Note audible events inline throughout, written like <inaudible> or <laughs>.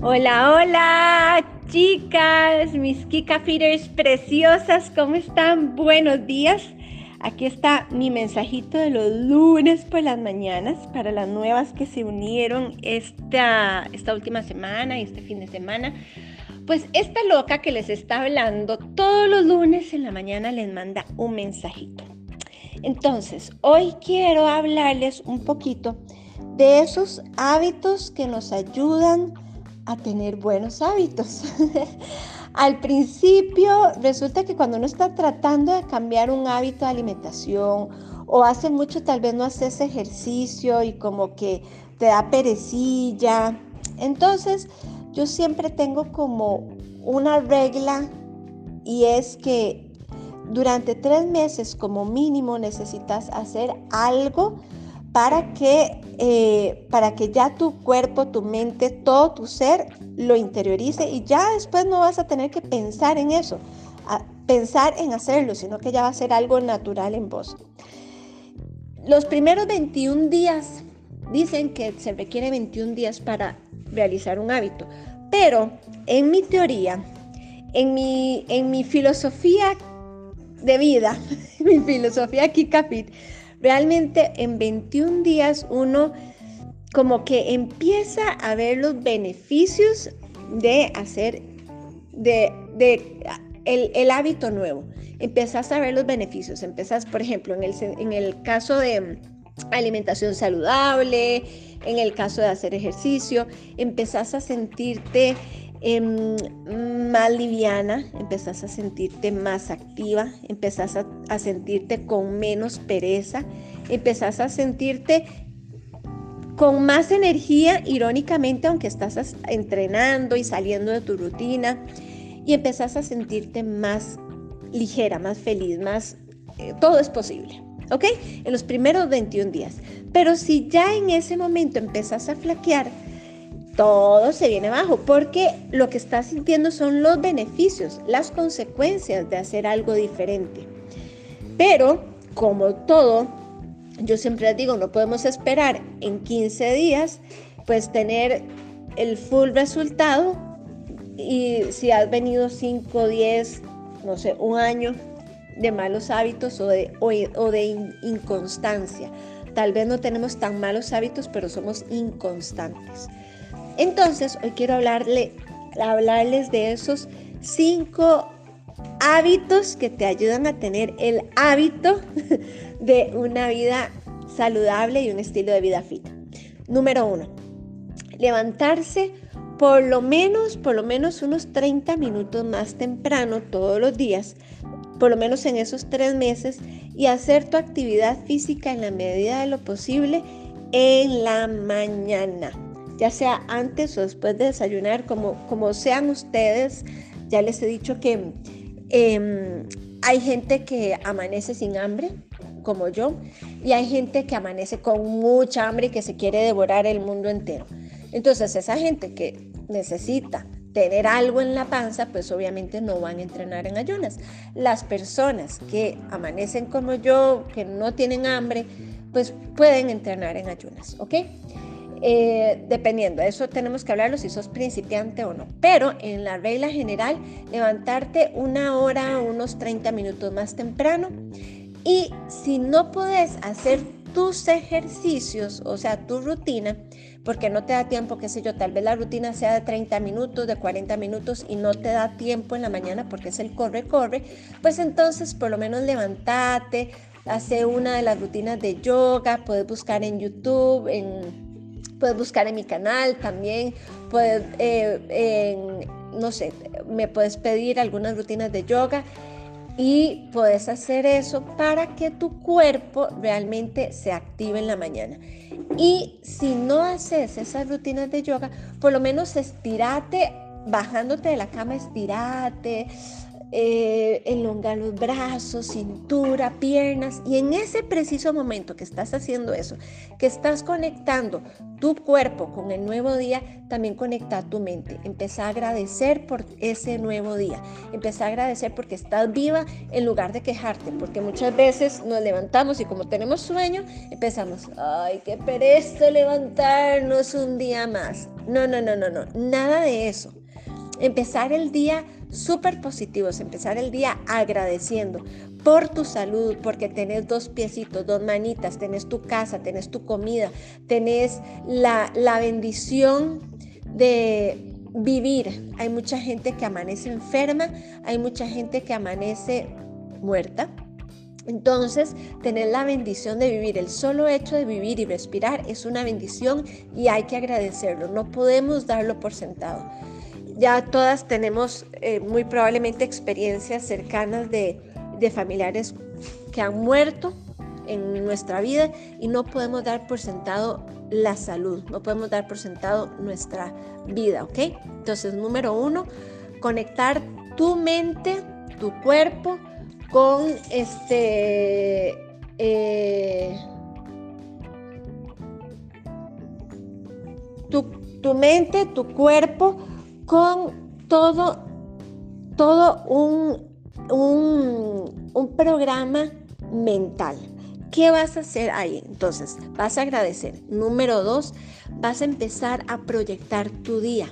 Hola, hola, chicas, mis Kika Feeders preciosas, ¿cómo están? Buenos días. Aquí está mi mensajito de los lunes por las mañanas para las nuevas que se unieron esta, esta última semana y este fin de semana. Pues esta loca que les está hablando todos los lunes en la mañana les manda un mensajito. Entonces, hoy quiero hablarles un poquito de esos hábitos que nos ayudan a tener buenos hábitos. <laughs> Al principio resulta que cuando uno está tratando de cambiar un hábito de alimentación o hace mucho tal vez no haces ejercicio y como que te da perecilla, entonces yo siempre tengo como una regla y es que durante tres meses como mínimo necesitas hacer algo para que, eh, para que ya tu cuerpo, tu mente, todo tu ser lo interiorice y ya después no vas a tener que pensar en eso, pensar en hacerlo, sino que ya va a ser algo natural en vos. Los primeros 21 días, dicen que se requiere 21 días para realizar un hábito, pero en mi teoría, en mi, en mi filosofía de vida, <laughs> mi filosofía Kikafit, Realmente en 21 días uno como que empieza a ver los beneficios de hacer de, el, hábito nuevo. Empezás a ver los beneficios. Empezás, por ejemplo, en el, en el caso de alimentación saludable, en el caso de hacer ejercicio, empezás a sentirte Em, más liviana, empezás a sentirte más activa, empezás a, sentirte con menos pereza, empezás a sentirte con más energía, irónicamente, aunque estás entrenando y saliendo de tu rutina, y empezás a sentirte más ligera, más feliz, más... Eh, todo es posible, ¿ok? En los primeros 21 días. Pero si ya en ese momento empezás a flaquear, todo se viene abajo porque lo que estás sintiendo son los beneficios, las consecuencias de hacer algo diferente. Pero, como todo, yo siempre les digo, no podemos esperar en 15 días, pues tener el full resultado y si has venido 5, 10, no sé, un año de malos hábitos o de, o de inconstancia. Tal vez no tenemos tan malos hábitos, pero somos inconstantes. Entonces, hoy quiero hablarle, hablarles de esos cinco hábitos que te ayudan a tener el hábito <laughs> de una vida saludable y un estilo de vida fit. Número uno, levantarse por lo menos, por lo menos unos 30 minutos más temprano todos los días, por lo menos en esos tres meses, y hacer tu actividad física en la medida de lo posible en la mañana ya sea antes o después de desayunar, como, como sean ustedes. Ya les he dicho que em, hay gente que amanece sin hambre, como yo, y hay gente que amanece con mucha hambre y que se quiere devorar el mundo entero. Entonces, esa gente que necesita tener algo en la panza, pues obviamente no van a entrenar en ayunas. Las personas que amanecen como yo, que no tienen hambre, pues pueden entrenar en ayunas, ¿ok? Eh, dependiendo, eso tenemos que hablarlo si sos principiante o no. Pero en la regla general, levantarte una hora, unos 30 minutos más temprano. Y si no puedes hacer tus ejercicios, o sea, tu rutina, porque no te da tiempo, qué sé yo, tal vez la rutina sea de 30 minutos, de 40 minutos y no te da tiempo en la mañana porque es el corre-corre, pues entonces por lo menos levantate, hace una de las rutinas de yoga, puedes buscar en YouTube, en Puedes buscar en mi canal también, puedes, eh, no sé, me puedes pedir algunas rutinas de yoga y puedes hacer eso para que tu cuerpo realmente se active en la mañana. Y si no haces esas rutinas de yoga, por lo menos estirate, bajándote de la cama, estirate, eh, elongar los brazos, cintura, piernas. Y en ese preciso momento que estás haciendo eso, que estás conectando tu cuerpo con el nuevo día, también conecta tu mente. Empieza a agradecer por ese nuevo día. Empieza a agradecer porque estás viva en lugar de quejarte. Porque muchas veces nos levantamos y como tenemos sueño, empezamos, ay, qué pereza levantarnos un día más. No, no, no, no, no. Nada de eso. Empezar el día súper positivos, empezar el día agradeciendo por tu salud, porque tenés dos piecitos, dos manitas, tenés tu casa, tenés tu comida, tenés la, la bendición de vivir. Hay mucha gente que amanece enferma, hay mucha gente que amanece muerta. Entonces, tener la bendición de vivir, el solo hecho de vivir y respirar es una bendición y hay que agradecerlo. No podemos darlo por sentado. Ya todas tenemos eh, muy probablemente experiencias cercanas de, familiares que han muerto en nuestra vida y no podemos dar por sentado la salud, no podemos dar por sentado nuestra vida, ¿ok? Entonces, número uno, conectar tu mente, tu cuerpo con este... Eh, tu, tu, mente, tu cuerpo, con todo, todo un, un, programa mental. ¿Qué vas a hacer ahí? Entonces, vas a agradecer. Número dos, vas a empezar a proyectar tu día.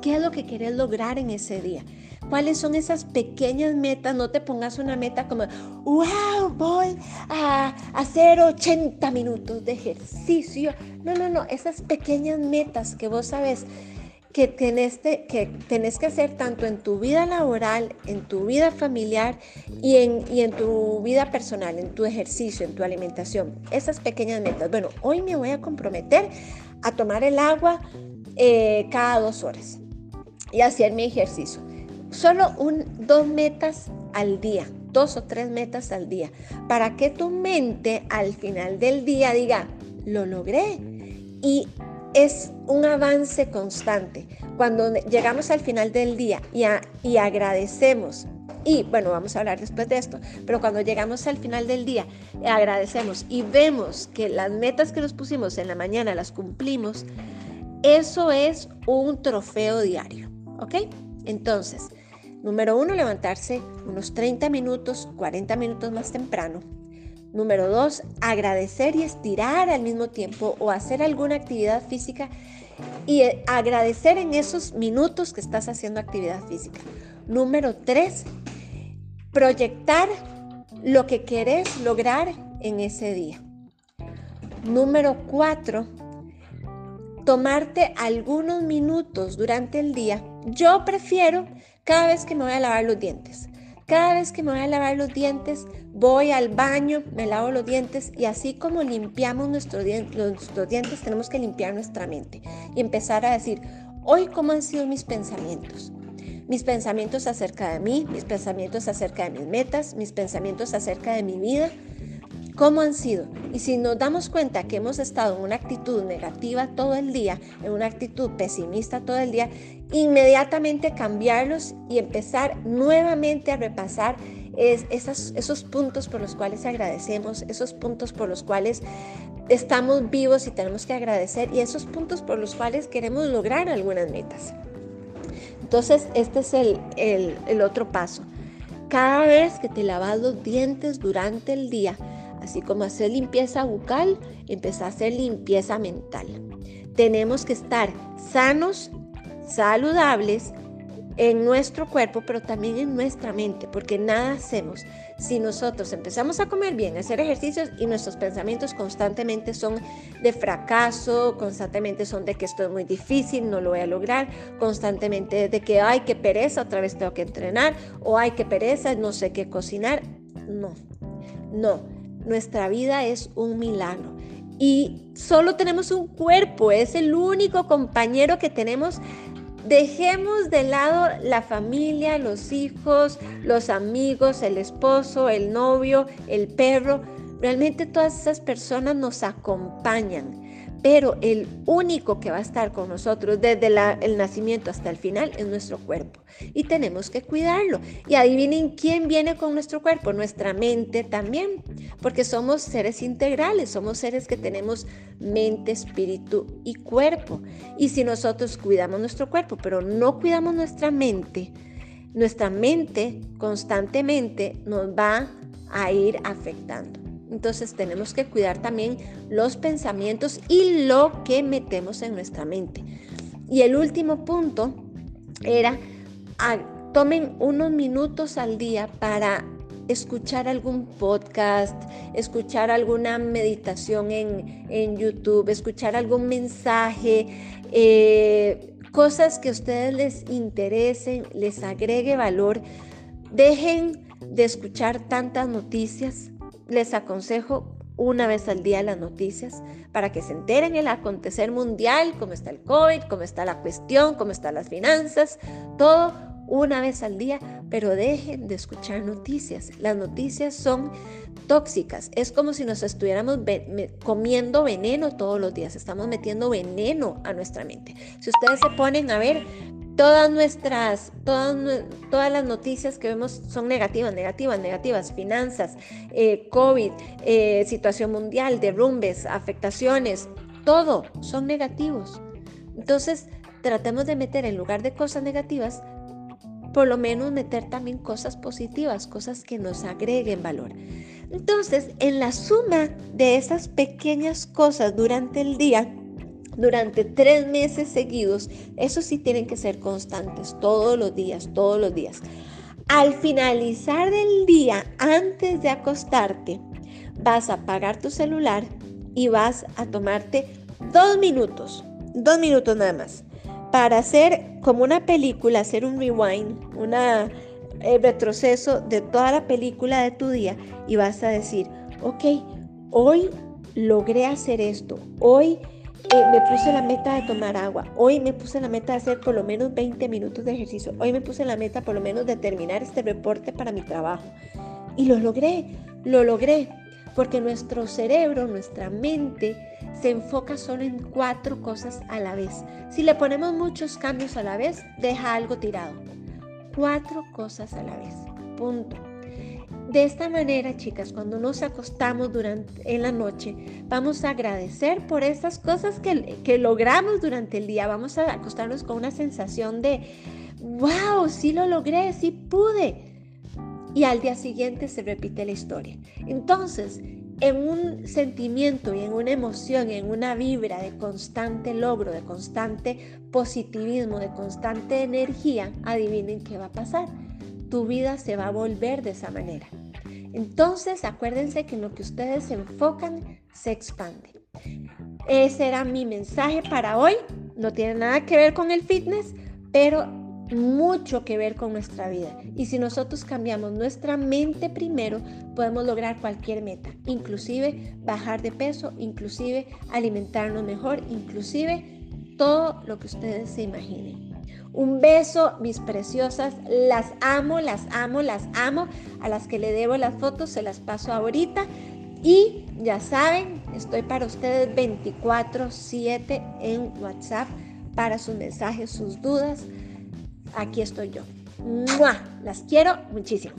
¿Qué es lo que quieres lograr en ese día? ¿Cuáles son esas pequeñas metas? No te pongas una meta como, wow, voy a hacer 80 minutos de ejercicio. No, no, no, esas pequeñas metas que vos sabes que tenés, que tenés que hacer tanto en tu vida laboral, en tu vida familiar y en, y en tu vida personal, en tu ejercicio, en tu alimentación. Esas pequeñas metas. Bueno, hoy me voy a comprometer a tomar el agua eh, cada dos horas y hacer mi ejercicio. Solo un, dos metas al día, dos o tres metas al día, para que tu mente al final del día diga, lo logré. Y es un avance constante. Cuando llegamos al final del día y, agradecemos, y bueno, vamos a hablar después de esto, pero cuando llegamos al final del día, agradecemos y vemos que las metas que nos pusimos en la mañana las cumplimos, eso es un trofeo diario, ¿ok? Entonces, número uno, levantarse unos 30 minutos, 40 minutos más temprano Número dos, agradecer y estirar al mismo tiempo o hacer alguna actividad física y eh, agradecer en esos minutos que estás haciendo actividad física. Número tres, proyectar lo que querés lograr en ese día. Número cuatro, tomarte algunos minutos durante el día. Yo prefiero cada vez que me voy a lavar los dientes. Cada vez que me voy a lavar los dientes, voy al baño, me lavo los dientes y así como limpiamos nuestros, dientes, tenemos que limpiar nuestra mente y empezar a decir, hoy cómo han sido mis pensamientos. Mis pensamientos acerca de mí, mis pensamientos acerca de mis metas, mis pensamientos acerca de mi vida, cómo han sido. Y si nos damos cuenta que hemos estado en una actitud negativa todo el día, en una actitud pesimista todo el día, inmediatamente cambiarlos y empezar nuevamente a repasar esos puntos por los cuales agradecemos, esos puntos por los cuales estamos vivos y tenemos que agradecer y esos puntos por los cuales queremos lograr algunas metas. Entonces, este es el, el otro paso. Cada vez que te lavas los dientes durante el día, Así como hacer limpieza bucal, empezar a hacer limpieza mental. Tenemos que estar sanos, saludables en nuestro cuerpo, pero también en nuestra mente, porque nada hacemos si nosotros empezamos a comer bien, a hacer ejercicios y nuestros pensamientos constantemente son de fracaso, constantemente son de que esto es muy difícil, no lo voy a lograr, constantemente de que, ay, qué pereza, otra vez tengo que entrenar, o ay, qué pereza, no sé qué cocinar. No, no. Nuestra vida es un milagro y solo tenemos un cuerpo, es el único compañero que tenemos. Dejemos de lado la familia, los hijos, los amigos, el esposo, el novio, el perro. Realmente todas esas personas nos acompañan pero el único que va a estar con nosotros desde el nacimiento hasta el final es nuestro cuerpo y tenemos que cuidarlo. Y adivinen quién viene con nuestro cuerpo, nuestra mente también, porque somos seres integrales, somos seres que tenemos mente, espíritu y cuerpo. Y si nosotros cuidamos nuestro cuerpo, pero no cuidamos nuestra mente, nuestra mente constantemente nos va a ir afectando. Entonces tenemos que cuidar también los pensamientos y lo que metemos en nuestra mente. Y el último punto era, tomen unos minutos al día para escuchar algún podcast, escuchar alguna meditación en, YouTube, escuchar algún mensaje, eh, cosas que a ustedes les interesen, les agregue valor. Dejen de escuchar tantas noticias. Les aconsejo una vez al día las noticias para que se enteren el acontecer mundial, cómo está el COVID, cómo está la cuestión, cómo están las finanzas, todo una vez al día, pero dejen de escuchar noticias. Las noticias son tóxicas. Es como si nos estuviéramos comiendo veneno todos los días. Estamos metiendo veneno a nuestra mente. Si ustedes se ponen a ver, todas nuestras, todas, todas las noticias que vemos son negativas, negativas, negativas. Finanzas, eh, COVID, eh, situación mundial, derrumbes, afectaciones, todo son negativos. Entonces, tratemos de meter en lugar de cosas negativas, por lo menos meter también cosas positivas, cosas que nos agreguen valor. Entonces, en la suma de esas pequeñas cosas durante el día, durante tres meses seguidos, eso sí tienen que ser constantes, todos los días, todos los días. Al finalizar del día, antes de acostarte, vas a apagar tu celular y vas a tomarte dos minutos, dos minutos nada más para hacer como una película, hacer un rewind, un eh, retroceso de toda la película de tu día y vas a decir, ok, hoy logré hacer esto, hoy eh, me puse la meta de tomar agua, hoy me puse la meta de hacer por lo menos 20 minutos de ejercicio, hoy me puse la meta por lo menos de terminar este reporte para mi trabajo. Y lo logré, lo logré, porque nuestro cerebro, nuestra mente, se enfoca solo en cuatro cosas a la vez. Si le ponemos muchos cambios a la vez, deja algo tirado. Cuatro cosas a la vez. Punto. De esta manera, chicas, cuando nos acostamos durante, en la noche, vamos a agradecer por esas cosas que, que logramos durante el día. Vamos a acostarnos con una sensación de, wow, sí lo logré, sí pude. Y al día siguiente se repite la historia. Entonces, en un sentimiento y en una emoción, en una vibra de constante logro, de constante positivismo, de constante energía, adivinen qué va a pasar. Tu vida se va a volver de esa manera. Entonces, acuérdense que en lo que ustedes se enfocan se expande. Ese era mi mensaje para hoy. No tiene nada que ver con el fitness, pero mucho que ver con nuestra vida. Y si nosotros cambiamos nuestra mente primero, podemos lograr cualquier meta, inclusive bajar de peso, inclusive alimentarnos mejor, inclusive todo lo que ustedes se imaginen. Un beso, mis preciosas, las amo, las amo, las amo. A las que le debo las fotos se las paso ahorita. Y ya saben, estoy para ustedes 24/7 en WhatsApp para sus mensajes, sus dudas aquí estoy yo. Las quiero muchísimo.